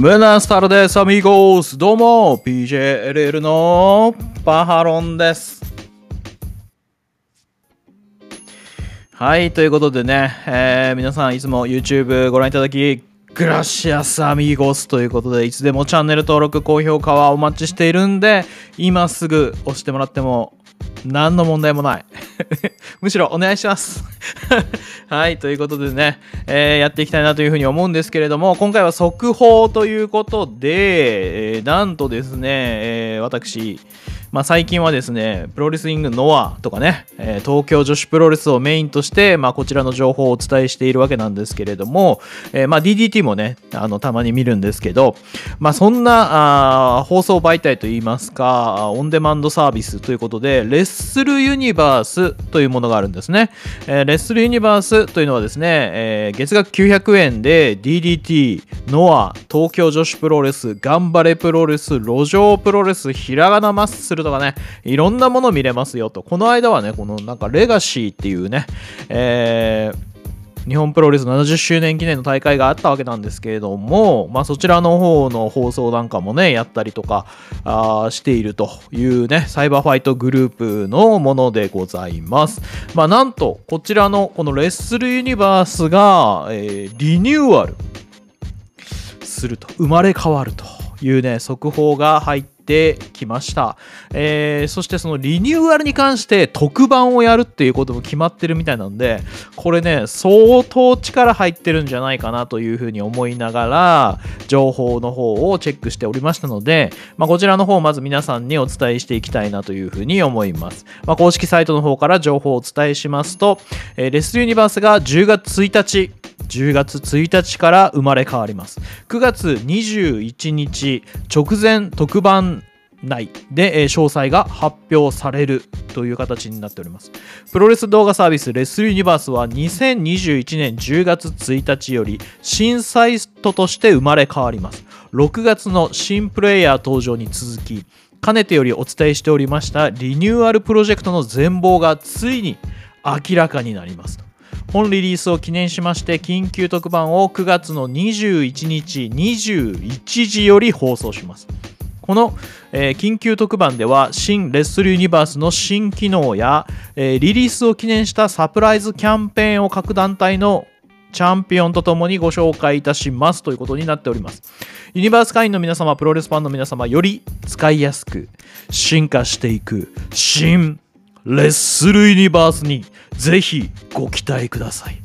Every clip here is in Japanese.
ムナスタルです、アミーゴス。どうも、PJLL のパハロンです。はい、ということでね、えー、皆さんいつも YouTube ご覧いただき、グラシアスアミーゴスということで、いつでもチャンネル登録、高評価はお待ちしているんで、今すぐ押してもらっても何の問題もない。むしろお願いします はい、ということでね、えー、やっていきたいなというふうに思うんですけれども、今回は速報ということで、えー、なんとですね、えー、私、まあ、最近はですね、プロレスリングノアとかね、えー、東京女子プロレスをメインとして、まあ、こちらの情報をお伝えしているわけなんですけれども、えー、まあ、DDT もね、あの、たまに見るんですけど、まあ、そんなあ放送媒体といいますか、オンデマンドサービスということで、レッスルユニバースというものがあるんですね。えー、レッスルユニバースというのはですね、えー、月額900円で DDT、ノア、東京女子プロレス、頑張れプロレス、路上プロレス、ひらがなマッスルルとかね、いろんなもの見れますよと。この間はね、このなんかレガシーっていうね、えー日本プロレス70周年記念の大会があったわけなんですけれども、まあ、そちらの方の放送なんかもね、やったりとかあしているというね、サイバーファイトグループのものでございます。まあ、なんと、こちらのこのレッスルユニバースが、えー、リニューアルすると、生まれ変わるというね、速報が入っててきました、えー、そしてそのリニューアルに関して特番をやるっていうことも決まってるみたいなのでこれね相当力入ってるんじゃないかなというふうに思いながら情報の方をチェックしておりましたので、まあ、こちらの方をまず皆さんにお伝えしていきたいなというふうに思います、まあ、公式サイトの方から情報をお伝えしますと、えー、レスユニバースが10月1日10月1日から生まれ変わります。9月21日直前特番内で、詳細が発表されるという形になっております。プロレス動画サービスレスユニバースは2021年10月1日より新サイトとして生まれ変わります。6月の新プレイヤー登場に続きかねてよりお伝えしておりましたリニューアルプロジェクトの全貌がついに明らかになります。本リリースを記念しまして緊急特番を9月の21日21時より放送しますこの、えー、緊急特番では新レッスルユニバースの新機能や、えー、リリースを記念したサプライズキャンペーンを各団体のチャンピオンとともにご紹介いたしますということになっております。ユニバース会員の皆様、プロレスファンの皆様、より使いやすく進化していく新レッスルユニバースにぜひご期待ください。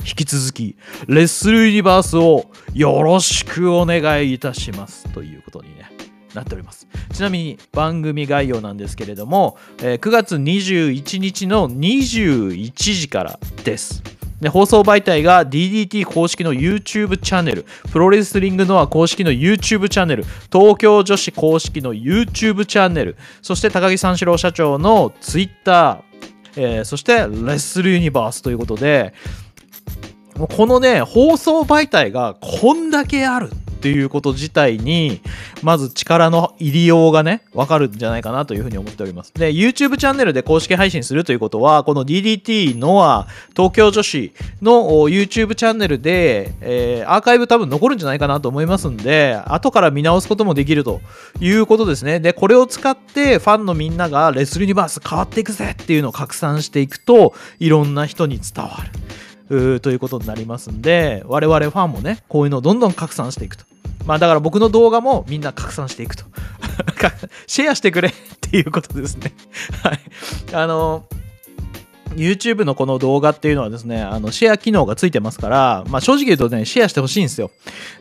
引き続き、レッスルユニバースをよろしくお願いいたしますということにね、なっております。ちなみに番組概要なんですけれども、えー、9月21日の21時からです。で放送媒体が DDT 公式の YouTube チャンネル、プロレスリングノア公式の YouTube チャンネル、東京女子公式の YouTube チャンネル、そして高木三四郎社長の Twitter、えー、そしてレッスルユニバースということで、このね、放送媒体がこんだけある。っていうこと自体に、まず力の入りようがね、わかるんじゃないかなというふうに思っております。で、YouTube チャンネルで公式配信するということは、この DDT ノア東京女子の YouTube チャンネルで、えー、アーカイブ多分残るんじゃないかなと思いますんで、後から見直すこともできるということですね。で、これを使ってファンのみんながレスルユニバース変わっていくぜっていうのを拡散していくと、いろんな人に伝わる。ということになりますんで我々ファンもねこういうのをどんどん拡散していくと。まあだから僕の動画もみんな拡散していくと。シェアしてくれっていうことですね。はい。あの YouTube のこの動画っていうのはですね、あのシェア機能がついてますから、まあ、正直言うとね、シェアしてほしいんですよ。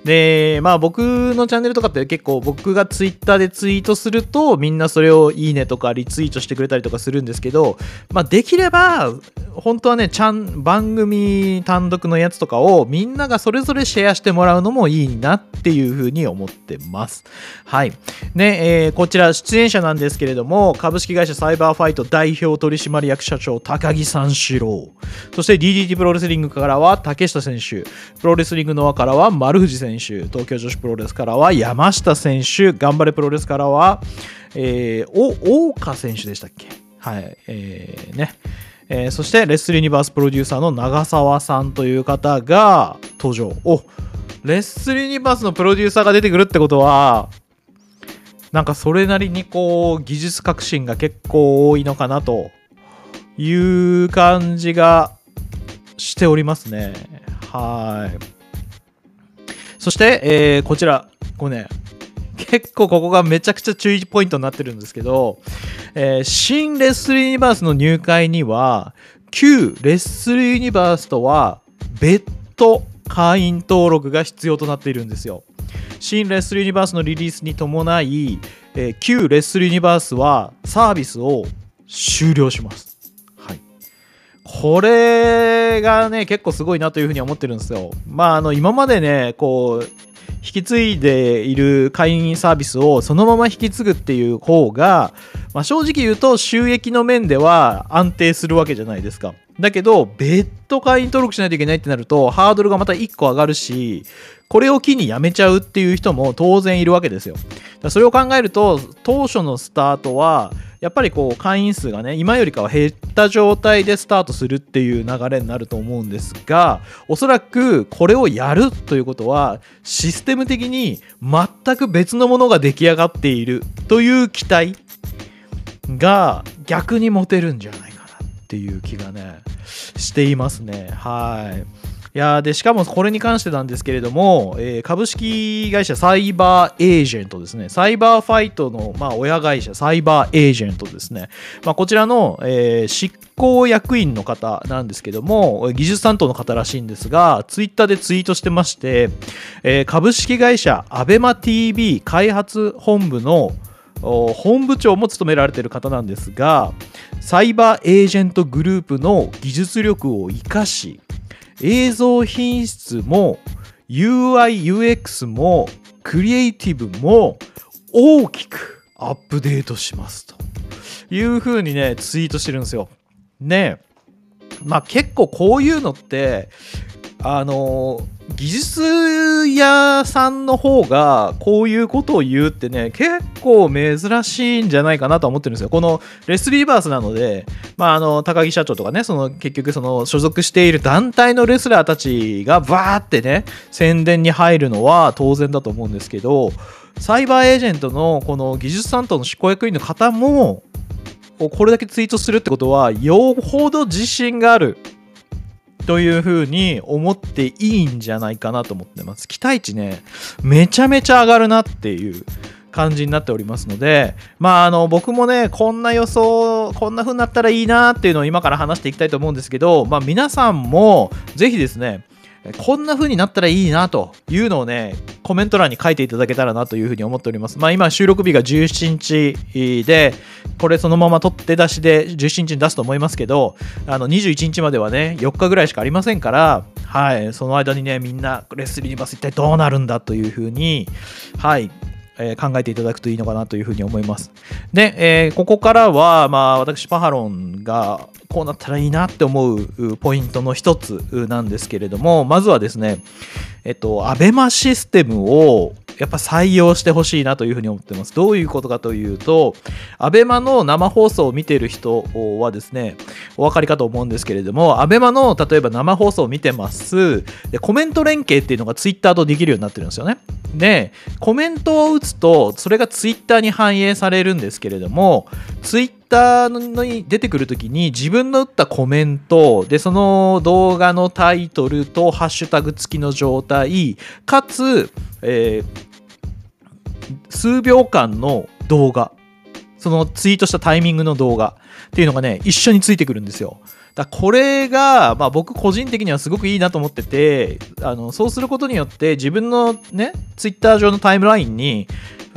で、まあ僕のチャンネルとかって結構僕が Twitter でツイートすると、みんなそれをいいねとかリツイートしてくれたりとかするんですけど、まあできれば、本当はね、ちゃん、番組単独のやつとかをみんながそれぞれシェアしてもらうのもいいなっていうふうに思ってます。はい。ね、えー、こちら出演者なんですけれども、株式会社サイバーファイト代表取締役社長高木木三四郎。そして DDT プロレスリングからは竹下選手。プロレスリングノアからは丸藤選手。東京女子プロレスからは山下選手。頑張れプロレスからは、えー、お、大岡選手でしたっけ？はい。えー、ね。えー、そしてレッスルユニバースプロデューサーの長澤さんという方が登場。おレッスルユニバースのプロデューサーが出てくるってことは、なんかそれなりにこう、技術革新が結構多いのかなという感じがしておりますね。はい。そして、えーこちら、これね、結構ここがめちゃくちゃ注意ポイントになってるんですけど、えー新レッスルユニバースの入会には、旧レッスルユニバースとは別途会員登録が必要となっているんですよ。新レッスルユニバースのリリースに伴い、えー旧レッスルユニバースはサービスを終了します。これがね、結構すごいなというふうに思ってるんですよ。まあ、あの、今までね、こう、引き継いでいる会員サービスをそのまま引き継ぐっていう方が、まあ、正直言うと収益の面では安定するわけじゃないですか。だけど、別途会員登録しないといけないってなると、ハードルがまた1個上がるし、これを機にやめちゃうっていう人も当然いるわけですよ。それを考えると、当初のスタートは、やっぱりこう会員数がね、今よりかは減った状態でスタートするっていう流れになると思うんですが、おそらくこれをやるということは、システム的に全く別のものが出来上がっているという期待が逆に持てるんじゃないかなっていう気がね、していますね。はい。いやでしかもこれに関してなんですけれども、えー株式会社サイバーエージェントですね、サイバーファイトの、まあ、親会社、サイバーエージェントですね、まあ、こちらの、えー執行役員の方なんですけども、技術担当の方らしいんですが、ツイッターでツイートしてまして、えー株式会社アベマ t v 開発本部の本部長も務められている方なんですがサイバーエージェントグループの技術力を生かし映像品質も UIUX もクリエイティブも大きくアップデートしますというふうにねツイートしてるんですよ。ねえまあ結構こういうのってあの技術屋さんの方がこういうことを言うってね結構珍しいんじゃないかなと思ってるんですよ。このレスリーバースなので、まあ、あの高木社長とかねその結局その所属している団体のレスラーたちがバーってね宣伝に入るのは当然だと思うんですけどサイバーエージェントのこの技術担当の執行役員の方もこれだけツイートするってことはよほど自信がある。というふうに思っていいんじゃないかなと思ってます。期待値ね、めちゃめちゃ上がるなっていう感じになっておりますので、まあ、あの、僕もね、こんな予想、こんな風になったらいいなっていうのを今から話していきたいと思うんですけど、まあ、皆さんもぜひですね、こんな風になったらいいなというのをね、コメント欄に書いていただけたらなというふうに思っております。まあ今収録日が17日で、これそのまま取って出しで17日に出すと思いますけど、あの21日まではね、4日ぐらいしかありませんから、はい、その間にね、みんなレスルユニバス一体どうなるんだというふうに、はい、え考えていただくといいのかなというふうに思います。で、えーここからは、まあ、私、パハロンがこうなったらいいなって思うポイントの一つなんですけれども、まずはですね、えっと、アベマシステムをやっぱ採用してほしいなというふうに思ってます。どういうことかというと、アベマの生放送を見ている人はですね、お分かりかと思うんですけれども、アベマの例えば生放送を見てます。で、コメント連携っていうのがツイッターとできるようになってるんですよね。で、コメントを打つと、それがツイッターに反映されるんですけれども、ツイッターに出てくるときに自分の打ったコメント、で、その動画のタイトルとハッシュタグ付きの状態、かつ、えー数秒間の動画、そのツイートしたタイミングの動画っていうのがね、一緒についてくるんですよ。だこれが、まあ、僕個人的にはすごくいいなと思っててあのそうすることによって自分のねツイッター上のタイムラインに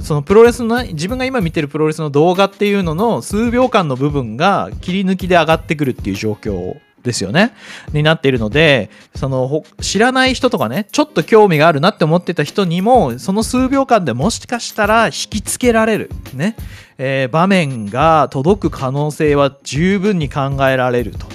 そのプロレスの自分が今見てるプロレスの動画っていうのの数秒間の部分が切り抜きで上がってくるっていう状況ですよね。になっているので、その知らない人とかね、ちょっと興味があるなって思ってた人にも、その数秒間でもしかしたら引きつけられる、ね、えー場面が届く可能性は十分に考えられると。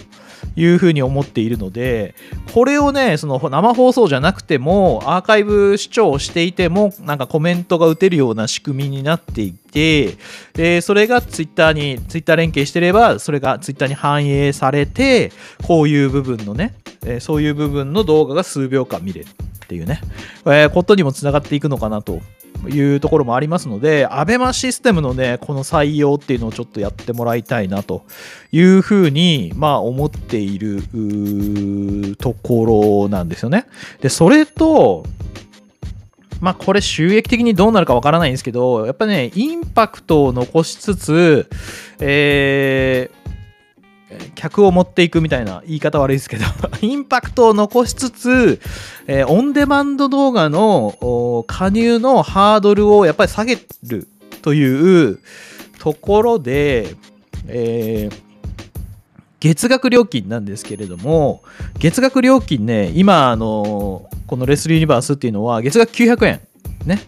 いうふうに思っているので、これをね、その生放送じゃなくても、アーカイブ視聴していても、なんかコメントが打てるような仕組みになっていて、で、それがツイッターに、ツイッター連携してれば、それがツイッターに反映されて、こういう部分のね、えそういう部分の動画が数秒間見れる。っていうね、えーことにもつながっていくのかなというところもありますので、アベマシステムのね、この採用っていうのをちょっとやってもらいたいなというふうに、まあ思っているところなんですよね。で、それと、まあこれ収益的にどうなるかわからないんですけど、やっぱね、インパクトを残しつつ、えー客を持っていくみたいな言い方悪いですけど インパクトを残しつつ、えーオンデマンド動画の加入のハードルをやっぱり下げるというところで、えー月額料金なんですけれども、月額料金ね、今、あのこのレスリーユニバースっていうのは月額900円、ね、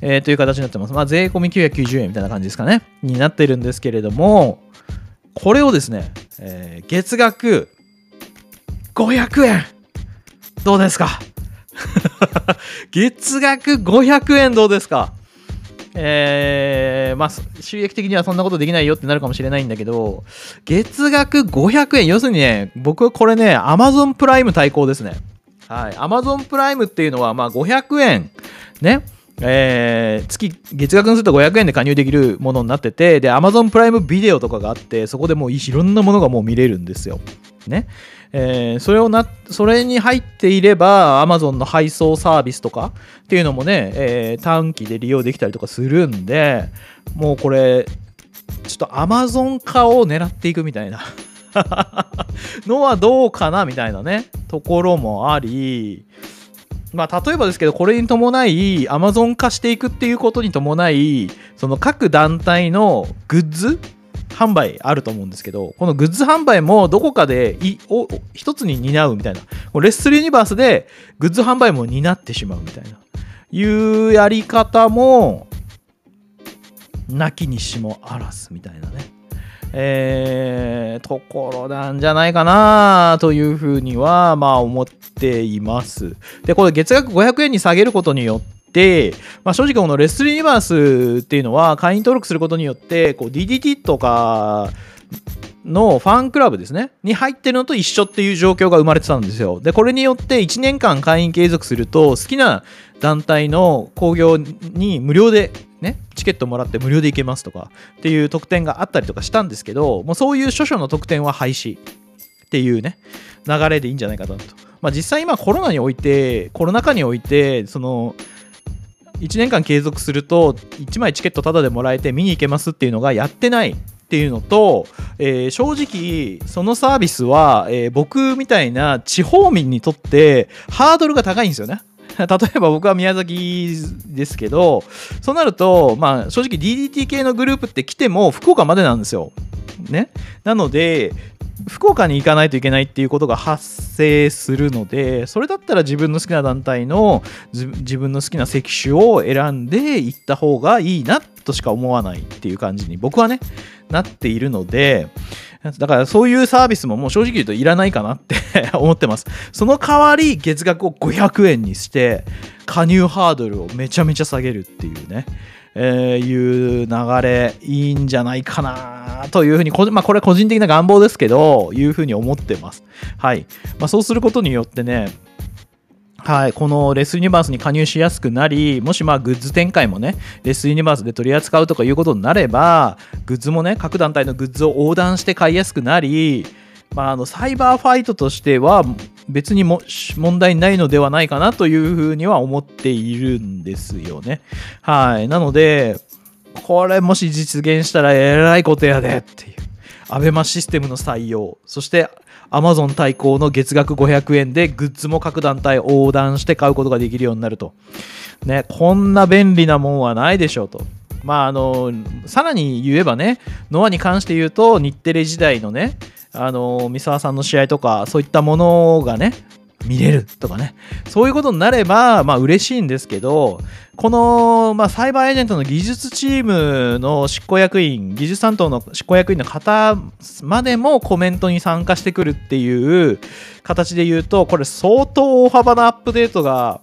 えーという形になってます。まあ、税込み990円みたいな感じですかね、になってるんですけれども、これをですね、えー月額500円。どうですか？月額500円どうですか？えーまあ、収益的にはそんなことできないよってなるかもしれないんだけど、月額500円、要するにね、僕はこれね、Amazon プライム対抗ですね。はい。Amazon プライムっていうのは、まあ、500円、ね、えー月、月額にすると500円で加入できるものになってて、で、Amazon プライムビデオとかがあって、そこでもういろんなものがもう見れるんですよ。ね。えーそれをな、それに入っていれば、Amazon の配送サービスとかっていうのもね、えー短期で利用できたりとかするんで、もうこれ、ちょっと Amazon 化を狙っていくみたいな のはどうかなみたいなね、ところもあり、まあ、例えばですけど、これに伴い、Amazon 化していくっていうことに伴い、その各団体のグッズ販売あると思うんですけど、このグッズ販売もどこかでいお一つに担うみたいな、レッスルユニバースでグッズ販売も担ってしまうみたいな、いうやり方も、なきにしもあらずみたいなね。えーところなんじゃないかなというふうには、まあ思っています。で、これ月額500円に下げることによって、まあ、正直このレスルユニバースっていうのは会員登録することによって、こう DDT とかのファンクラブですね、に入ってるのと一緒っていう状況が生まれてたんですよ。で、これによって1年間会員継続すると、好きな団体の興行に無料でね、チケットもらって無料で行けますとかっていう特典があったりとかしたんですけど、もうそういう諸々の特典は廃止っていうね、流れでいいんじゃないかなと。まあ実際今コロナにおいて、コロナ禍において、その、1年間継続すると1枚チケットタダでもらえて見に行けますっていうのがやってないっていうのと、えー正直そのサービスは、えー僕みたいな地方民にとってハードルが高いんですよね。例えば僕は宮崎ですけど、そうなると、まあ正直 DDT 系のグループって来ても福岡までなんですよ。ね。なので、福岡に行かないといけないっていうことが発生するので、それだったら自分の好きな団体の自分の好きな席種を選んで行った方がいいなとしか思わないっていう感じに僕はね、なっているので、だからそういうサービスももう正直言うといらないかなって 思ってます。その代わり月額を500円にして加入ハードルをめちゃめちゃ下げるっていうね。えーいう流れいいんじゃないかなというふうに,、まあ、これは個人的な願望ですけどいうふうに思ってます。はいまあ、そうすることによってねはい、このレスユニバースに加入しやすくなり、もしまあグッズ展開もね、レスユニバースで取り扱うとかいうことになれば、グッズもね、各団体のグッズを横断して買いやすくなり、まあ、あのサイバーファイトとしては別にも問題ないのではないかなというふうには思っているんですよね。はい。なので、これもし実現したらえらいことやでっていう。アベマシステムの採用、そして Amazon 対抗の月額500円でグッズも各団体横断して買うことができるようになると。ね、こんな便利なもんはないでしょうと。まああの、さらに言えばね、ノアに関して言うと、日テレ時代のね、あの、三沢さんの試合とか、そういったものがね、見れるとかね、そういうことになれば、まあ嬉しいんですけど、この、まあ、サイバーエージェントの技術チームの執行役員、技術担当の執行役員の方までもコメントに参加してくるっていう形で言うと、これ相当大幅なアップデートが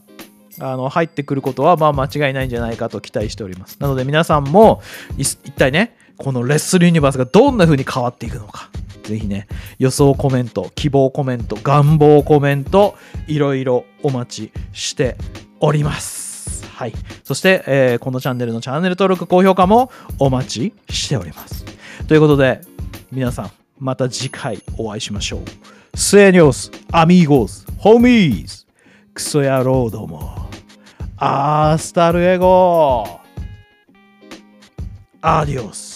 あの入ってくることはまあ間違いないんじゃないかと期待しております。なので皆さんも一体ね、このレッスルユニバースがどんな風に変わっていくのか。ぜひね、予想コメント、希望コメント、願望コメント、いろいろお待ちしております。はい。そして、えーこのチャンネルのチャンネル登録、高評価もお待ちしております。ということで、皆さん、また次回お会いしましょう。 Señores、amigos、homies、クソ野郎ども、 hasta luegoアディオス。